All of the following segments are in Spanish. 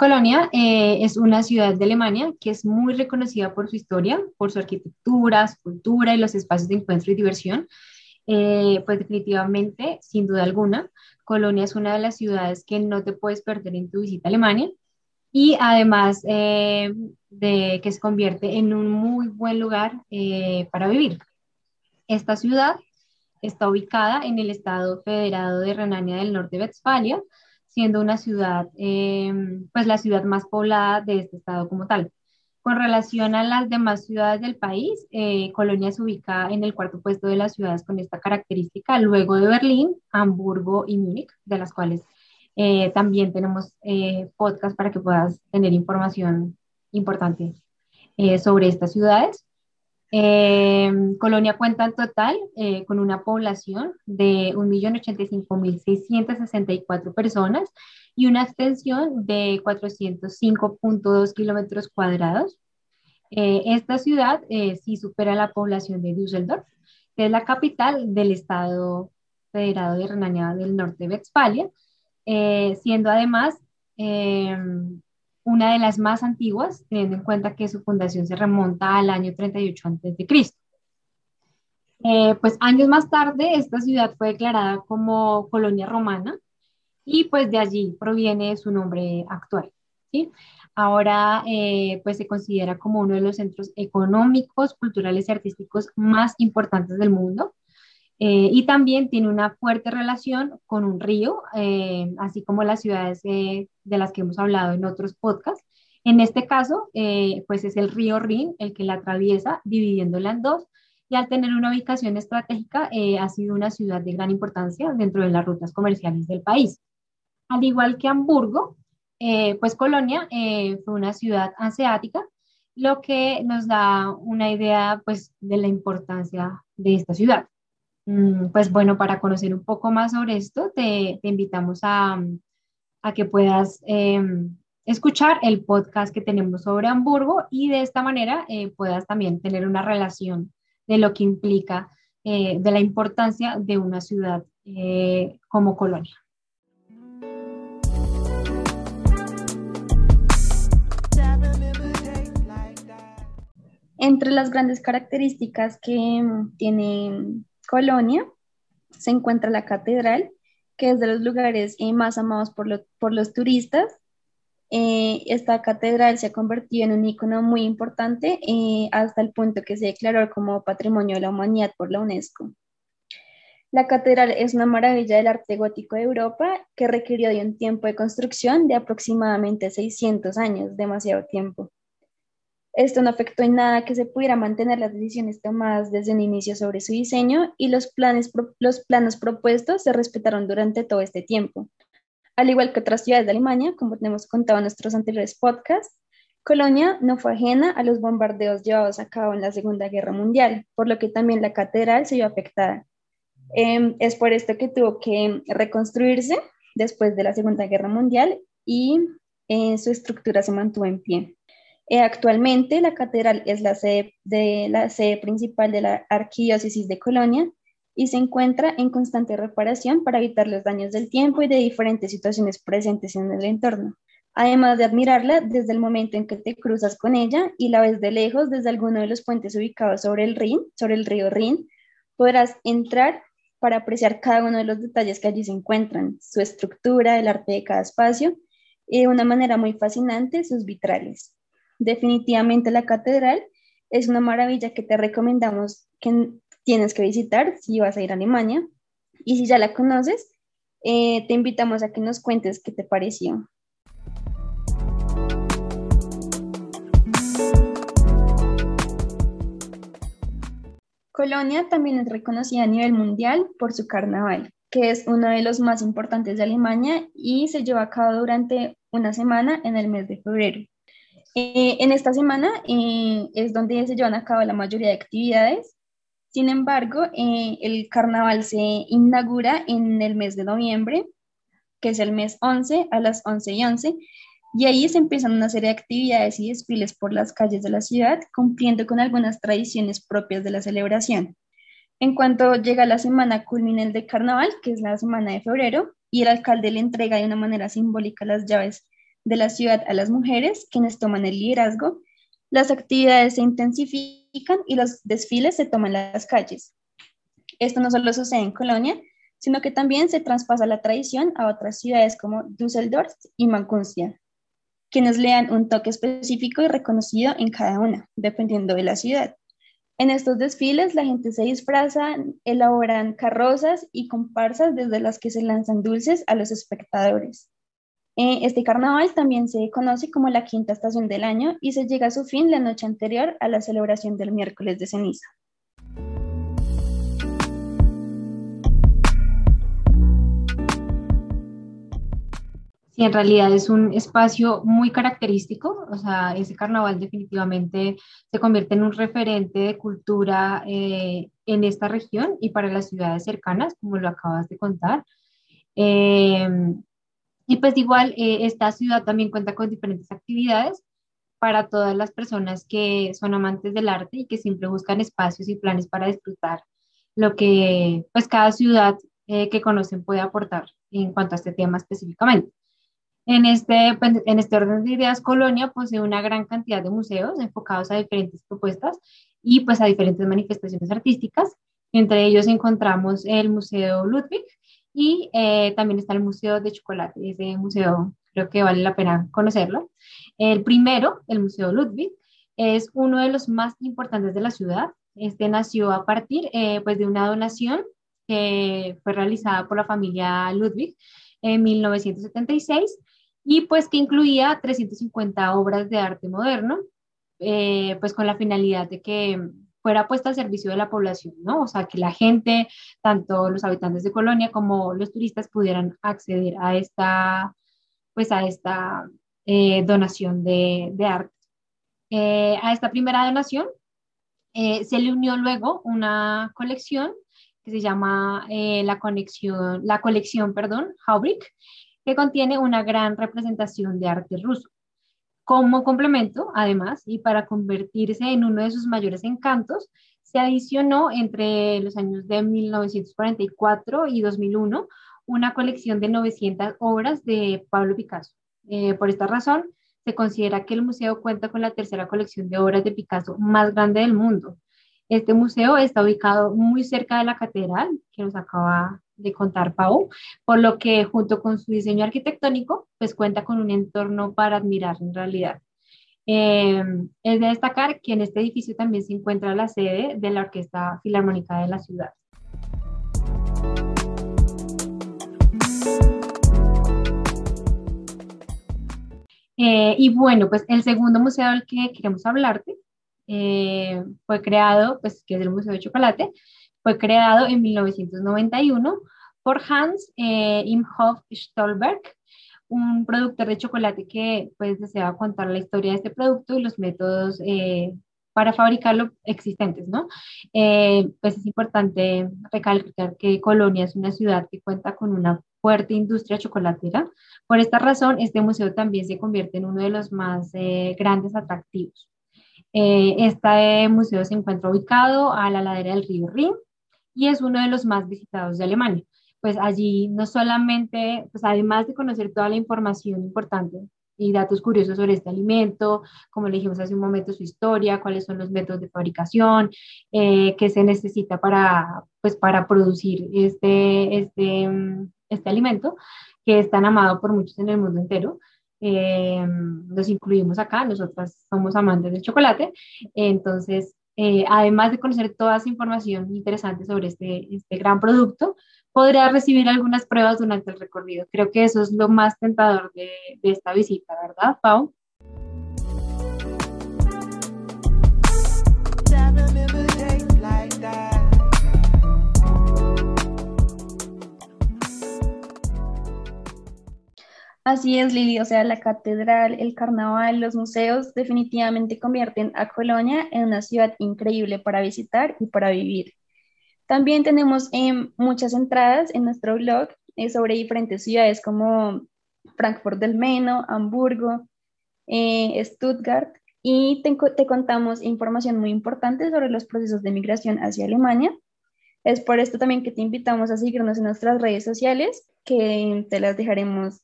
Colonia eh, es una ciudad de Alemania que es muy reconocida por su historia, por su arquitectura, su cultura y los espacios de encuentro y diversión. Eh, pues definitivamente, sin duda alguna, Colonia es una de las ciudades que no te puedes perder en tu visita a Alemania y además eh, de que se convierte en un muy buen lugar eh, para vivir. Esta ciudad está ubicada en el estado federado de Renania del Norte-Westfalia, siendo una ciudad, eh, pues la ciudad más poblada de este estado como tal. Con relación a las demás ciudades del país, Colonia se ubica en el cuarto puesto de las ciudades con esta característica, luego de Berlín, Hamburgo y Múnich, de las cuales eh, también tenemos eh, podcast para que puedas tener información importante eh, sobre estas ciudades. Colonia cuenta en total con una población de 1.085.664 personas y una extensión de 405.2 kilómetros cuadrados. esta ciudad sí supera la población de Düsseldorf, que es la capital del Estado Federado de Renania del Norte-Westfalia, eh, siendo además eh, una de las más antiguas, teniendo en cuenta que su fundación se remonta al año 38 a.C. Eh, pues años más tarde, esta ciudad fue declarada como colonia romana y pues de allí proviene su nombre actual. ¿sí? Ahora eh, pues se considera como uno de los centros económicos, culturales y artísticos más importantes del mundo. Eh, y también tiene una fuerte relación con un río, eh, así como las ciudades eh, de las que hemos hablado en otros podcasts. En este caso, pues es el río Rin el que la atraviesa, dividiéndola en dos, y al tener una ubicación estratégica, ha sido una ciudad de gran importancia dentro de las rutas comerciales del país. Al igual que Hamburgo, pues Colonia fue una ciudad asiática, lo que nos da una idea pues de la importancia de esta ciudad. Mm, pues bueno, para conocer un poco más sobre esto, te, invitamos a, que puedas em, escuchar el podcast que tenemos sobre Hamburgo y de esta manera eh, puedas también tener una relación de lo que implica, eh, de la importancia de una ciudad eh, como colonia. Entre las grandes características que tiene Colonia se encuentra la catedral, que es de los lugares eh, más amados por, los turistas. Eh, esta catedral se ha convertido en un icono muy importante eh, hasta el punto que se declaró como Patrimonio de la Humanidad por la UNESCO. La catedral es una maravilla del arte gótico de Europa que requirió de un tiempo de construcción de aproximadamente 600 años, demasiado tiempo. Esto no afectó en nada que se pudiera mantener las decisiones tomadas desde un inicio sobre su diseño y los, planes, los planos propuestos se respetaron durante todo este tiempo. Al igual que otras ciudades de Alemania, como tenemos contado en nuestros anteriores podcasts, Colonia no fue ajena a los bombardeos llevados a cabo en la Segunda Guerra Mundial, por lo que también la catedral se vio afectada. Em, es por esto que tuvo que reconstruirse después de la Segunda Guerra Mundial y eh, su estructura se mantuvo en pie. Eh, actualmente la catedral es la sede, principal de la Arquidiócesis de Colonia y se encuentra en constante reparación para evitar los daños del tiempo y de diferentes situaciones presentes en el entorno. Además de admirarla desde el momento en que te cruzas con ella y la ves de lejos desde alguno de los puentes ubicados sobre el Rin, sobre el río Rin, podrás entrar para apreciar cada uno de los detalles que allí se encuentran, su estructura, el arte de cada espacio de una manera muy fascinante sus vitrales. Definitivamente la catedral es una maravilla que te recomendamos que tienes que visitar si vas a ir a Alemania. Y si ya la conoces, eh, te invitamos a que nos cuentes qué te pareció. Colonia también es reconocida a nivel mundial por su carnaval, que es uno de los más importantes de Alemania y se lleva a cabo durante una semana en el mes de febrero. Eh, en esta semana eh, es donde se llevan a cabo la mayoría de actividades. Sin embargo, eh, el carnaval se inaugura en el mes de noviembre, que es el mes 11 a las 11 y 11, y ahí se empiezan una serie de actividades y desfiles por las calles de la ciudad, cumpliendo con algunas tradiciones propias de la celebración. En cuanto llega la semana culminante de carnaval, que es la semana de febrero, y el alcalde le entrega de una manera simbólica las llaves de la ciudad a las mujeres, quienes toman el liderazgo, las actividades se intensifican y los desfiles se toman las calles. Esto no solo sucede en Colonia, sino que también se traspasa la tradición a otras ciudades como Düsseldorf y Maguncia, quienes le dan un toque específico y reconocido en cada una, dependiendo de la ciudad. En estos desfiles la gente se disfraza, elaboran carrozas y comparsas desde las que se lanzan dulces a los espectadores. Eh, este carnaval también se conoce como la quinta estación del año y se llega a su fin la noche anterior a la celebración del miércoles de ceniza. Sí, en realidad es un espacio muy característico, o sea, ese carnaval definitivamente se convierte en un referente de cultura eh, en esta región y para las ciudades cercanas, como lo acabas de contar. Eh, y pues igual, eh, esta ciudad también cuenta con diferentes actividades para todas las personas que son amantes del arte y que siempre buscan espacios y planes para disfrutar lo que pues cada ciudad eh, que conocen puede aportar en cuanto a este tema específicamente. En este, pues, en este orden de ideas, Colonia posee una gran cantidad de museos enfocados a diferentes propuestas y pues a diferentes manifestaciones artísticas. Entre ellos encontramos el Museo Ludwig, y eh, también está el Museo de Chocolate, ese museo creo que vale la pena conocerlo. El primero, el Museo Ludwig, es uno de los más importantes de la ciudad. Este nació a partir eh, pues de una donación que fue realizada por la familia Ludwig en 1976 y pues que incluía 350 obras de arte moderno, eh, pues con la finalidad de que fuera puesta al servicio de la población, ¿no? O sea, que la gente, tanto los habitantes de Colonia como los turistas pudieran acceder a esta, pues a esta eh, donación de, arte. Eh, a esta primera donación eh, se le unió luego una colección que se llama la, conexión, la colección, perdón, Haubrick, que contiene una gran representación de arte ruso. Como complemento, además, y para convertirse en uno de sus mayores encantos, se adicionó entre los años de 1944 y 2001 una colección de 900 obras de Pablo Picasso. Eh, por esta razón, se considera que el museo cuenta con la tercera colección de obras de Picasso más grande del mundo. Este museo está ubicado muy cerca de la catedral que nos acaba de contar Pau, por lo que junto con su diseño arquitectónico, pues cuenta con un entorno para admirar en realidad. Eh, es de destacar que en este edificio también se encuentra la sede de la Orquesta Filarmónica de la ciudad. Eh, y bueno, pues el segundo museo del que queremos hablarte eh, fue creado, pues que es el Museo de Chocolate, fue creado en 1991 por Hans eh, Imhoff Stolberg, un productor de chocolate que pues deseaba contar la historia de este producto y los métodos eh, para fabricarlo existentes, ¿no? Eh, pues es importante recalcar que Colonia es una ciudad que cuenta con una fuerte industria chocolatera. Por esta razón, este museo también se convierte en uno de los más eh, grandes atractivos. este museo se encuentra ubicado a la ladera del río Rin y es uno de los más visitados de Alemania. Pues allí no solamente, pues además de conocer toda la información importante y datos curiosos sobre este alimento, como le dijimos hace un momento, su historia, cuáles son los métodos de fabricación, eh, qué se necesita para, pues, para producir este, este, este alimento, que es tan amado por muchos en el mundo entero. eh, los incluimos acá, nosotras somos amantes del chocolate, entonces, eh, además de conocer toda esa información interesante sobre este, este gran producto, podrá recibir algunas pruebas durante el recorrido. Creo que eso es lo más tentador de, de esta visita, ¿verdad, Pau? Así es, Lili, o sea, la catedral, el carnaval, los museos definitivamente convierten a Colonia en una ciudad increíble para visitar y para vivir. También tenemos em, muchas entradas en nuestro blog eh, sobre diferentes ciudades como Frankfurt del Meno, Hamburgo, eh, Stuttgart, y te, te, contamos información muy importante sobre los procesos de migración hacia Alemania. Es por esto también que te invitamos a seguirnos en nuestras redes sociales, que te las dejaremos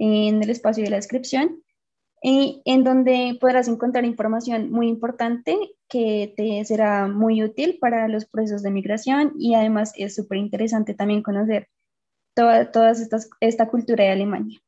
en el espacio de la descripción, y en donde podrás encontrar información muy importante que te será muy útil para los procesos de migración y además es súper interesante también conocer toda, todas estas, esta cultura de Alemania.